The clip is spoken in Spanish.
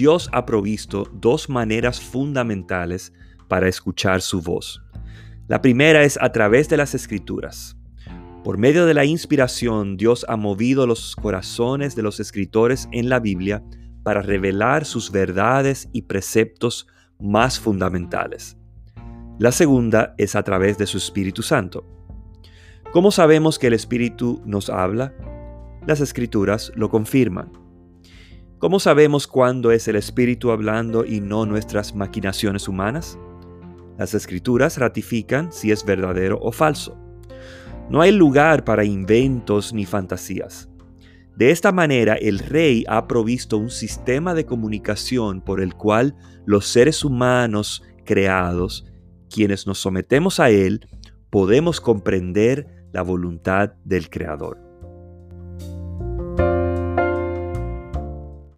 Dios ha provisto dos maneras fundamentales para escuchar su voz. La primera es a través de las escrituras. Por medio de la inspiración, Dios ha movido los corazones de los escritores en la Biblia para revelar sus verdades y preceptos más fundamentales. La segunda es a través de su Espíritu Santo. ¿Cómo sabemos que el Espíritu nos habla? Las escrituras lo confirman. ¿Cómo sabemos cuándo es el Espíritu hablando y no nuestras maquinaciones humanas? Las escrituras ratifican si es verdadero o falso. No hay lugar para inventos ni fantasías. De esta manera, el rey ha provisto un sistema de comunicación por el cual los seres humanos creados, quienes nos sometemos a él, podemos comprender la voluntad del Creador.